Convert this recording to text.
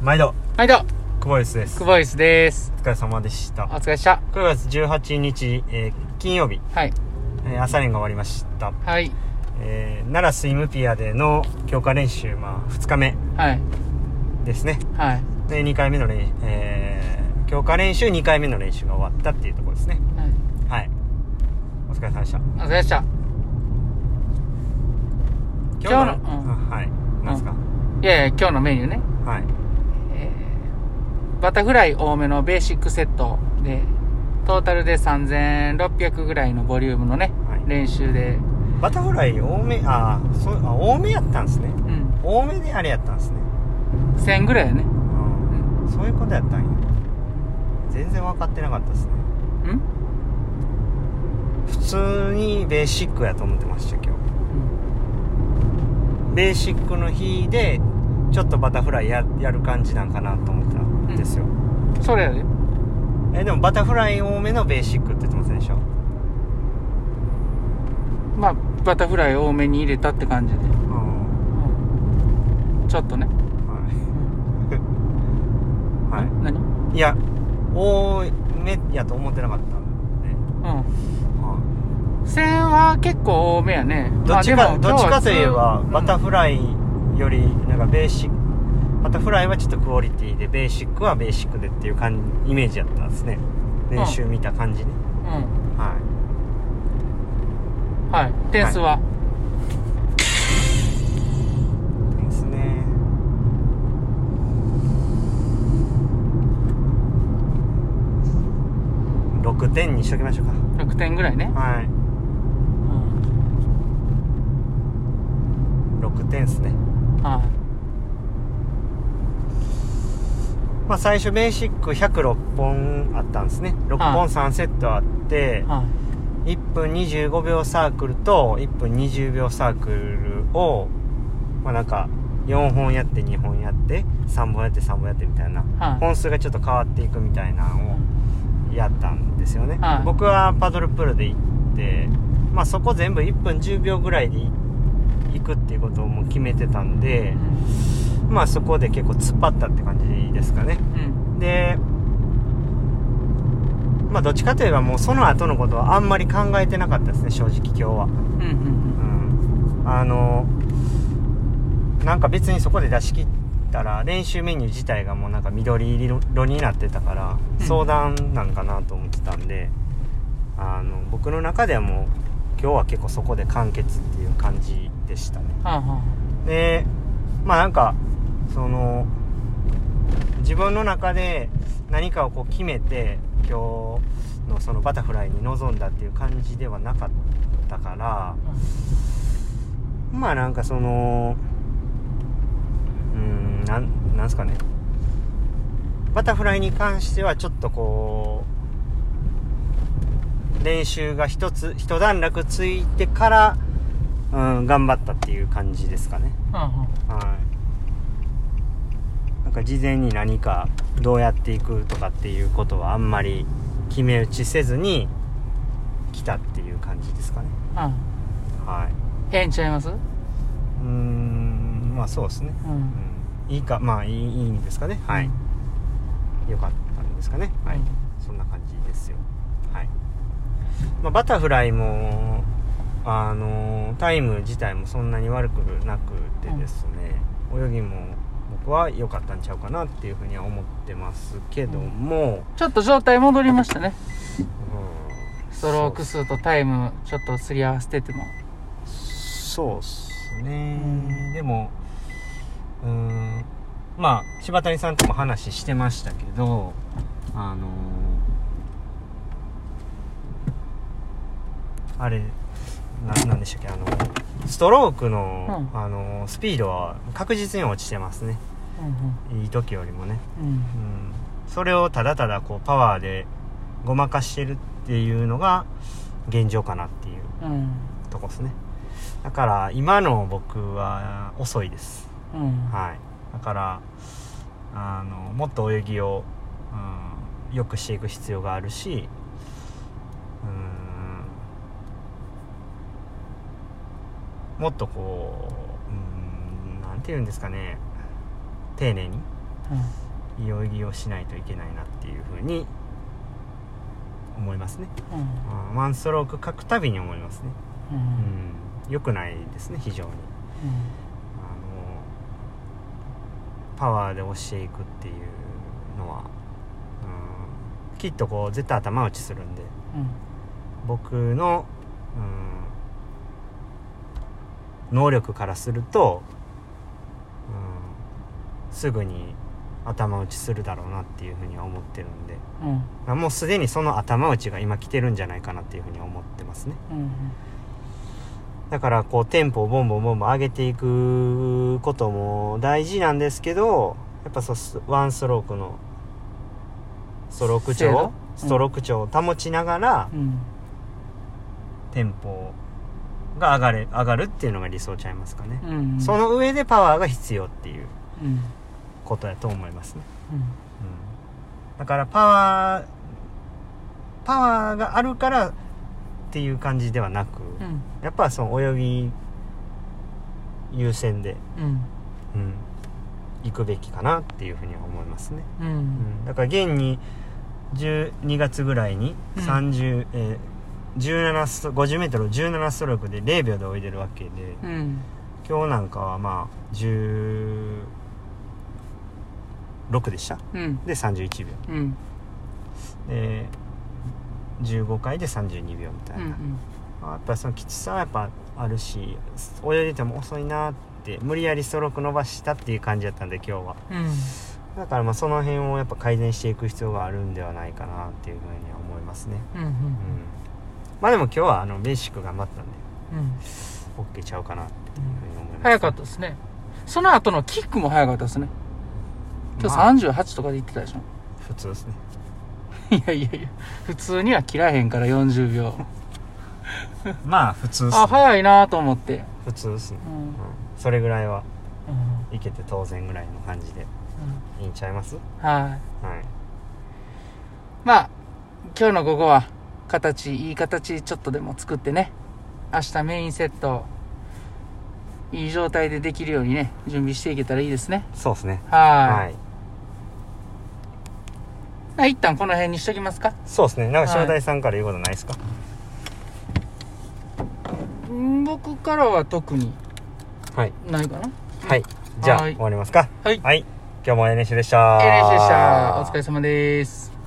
毎度。はいどう久保井です。久保井です。お疲れ様でした。お疲れっした。9月18日、えー金曜日、はい。えー朝練が終わりました、はい。えー奈良スイムピアでの強化練習、まあ、2日目はい。ですね。はい。で2回目の練、えー強化練習2回目の練習が終わったっていうところですね。はい。はい。お疲れ様でした。お疲れっした。今日のうん。あはい。なんですか、いやいや今日のメニューね。はい。えーバタフライ多めのベーシックセットでトータルで3600ぐらいのボリュームのね、はい。練習で。バタフライ多めあーそうあ多めやったんですね。うん。多めであれやったんですね。1000ぐらいやね。うんそういうことやったんや。全然分かってなかったですね。うん？普通にベーシックやと思ってました今日。ベーシックの日でちょっとバタフライややる感じなんかなと思ったんですよ、うんそれやで。えでもバタフライ多めのベーシックって言ってませんでしょまあバタフライ多めに入れたって感じで、うん。うんちょっとね、はい、は何？い、いや多めやと思ってなかったんで、うん。は1000は結構多めやね。いどっちかどっちかといえばバタフライよりなんかベーシックバタフライはちょっとクオリティでベーシックはベーシックでっていう感じイメージやったんですね。練習見た感じね、うん、うんはい。はい。点数は、ですね。6点にしときましょうか。6点ぐらいね、はい。うん。6点ですね。はまあ最初ベーシック106本あったんですね。6はい本3セットあってい、はい。1分25秒サークルと1分20秒サークルをまあなんか4本やって2本やって3本やって3本やってみたいなはい。本数がちょっと変わっていくみたいなのをやったんですよね、はい。僕はパドルプールで行ってまあそこ全部1分10秒ぐらいで行くっていうことをもう決めてたんでまあそこで結構突っ張ったって感じですかね。うん。でまあどっちかといえばもうその後のことはあんまり考えてなかったですね正直今日は。うんうんうん。あのなんか別にそこで出し切ったら練習メニュー自体がもうなんか緑色になってたからうん。相談なんかなと思ってたんで、あの僕の中ではもう今日は結構そこで完結っていう感じでしたね。はあはでまあなんかその自分の中で何かをこう決めて今日のそのバタフライに臨んだっていう感じではなかったからあまあなんかそのうーんなんなんすかね。バタフライに関してはちょっとこう練習が一つ一段落ついてから、うん、頑張ったっていう感じですかね。はあははいなんか事前に何かどうやっていくとかっていうことはあんまり決め打ちせずに来たっていう感じですかね。あはあ。はい。ええんちゃいます？うーんまあそうですね、ううん。ん、いいかまあいいいいんですかね。はい、よかったんですかね。はい、うん。そんな感じですよ。はい、まあ、バタフライもあのタイム自体もそんなに悪くなくてですね、泳ぎも僕は良かったんちゃうかなっていうふうには思ってますけども、ちょっと状態戻りましたね。うん。ストローク数とタイムちょっとすり合わせてても。そうっすね、でもうーん。まあ柴谷さんとも話してましたけどあのーあれななんでしたっけあのストロークの、うん。あのスピードは確実に落ちてますね。うんいい時よりもね。うん。うん。うんそれをただただこうパワーでごまかしてるっていうのが現状かなっていううん。とこですね。だから今の僕は遅いです。うん。はい。だからあのもっと泳ぎを、うん、良くしていく必要があるしうんもっとこううんなんて言うんですかね。丁寧にいよいよしないといけないなっていうふうに思いますね、うん。うんワンストローク書くたびに思いますね。うん。うん良くないですね非常に。あのパワーで押していくっていうのは、うん、きっとこう絶対頭打ちするんでうん。僕の、うん、能力からすると、うん、すぐに頭打ちするだろうなっていうふうには思ってるんで。うん。まあもうすでにその頭打ちが今来てるんじゃないかなっていうふうに思ってますね。うんだからこうテンポをボンボンボンボン上げていくことも大事なんですけどやっぱそうスワンストロークのストローク精度調ストローク調を保ちながら、うん。テンポが上がれ上がるっていうのが理想ちゃいますかね、うん。その上でパワーが必要っていううん。ことやと思います。ね、うん。うん、だからパワーパワーがあるからっていう感じではなく、うん。やっぱその泳ぎ優先で、うん。うん、行くべきかなっていうふうには思いますね、ううん。ん、だから現に12月ぐらいにうん。30、えー17スト 50m を17ストロークで0秒で泳いでるわけで、うん。今日なんかはまあ16でした。うん。で31秒。うん。で15回で32秒みたいな、うんまあやっぱりそのきつさはやっぱあるし泳いでても遅いなって無理やりストローク伸ばしたっていう感じだったんで今日は。うん。だからまあその辺をやっぱ改善していく必要があるんではないかなっていうふうには思いますね。うんうん。うんまあでも今日はあのベーシック頑張ったんでうん。OK ちゃうかなっていうふうに思います、早かったですね。その後のキックも早かったですね。今まあ。日38とかで言ってたでしょ。普通ですね。いやいやいや。普通には切らへんから40秒。まあ普通ですね。あ早いなと思って。普通ですね、うん。うん、それぐらいはうん。いけて当然ぐらいの感じでいいんちゃいます？はい。はい。まあ今日の午後は形いい形ちょっとでも作ってね。明日メインセット。いい状態でできるようにね準備していけたらいいですね。そうですね。はい。はい。まあ一旦この辺にしときますか。そうですね。なんかはい正代さんから言うことないですか、うん僕からは特にはい。ないかな。はい。じゃあはい。終わりますか？はい。はい。今日も NC でした。NH でした。お疲れ様です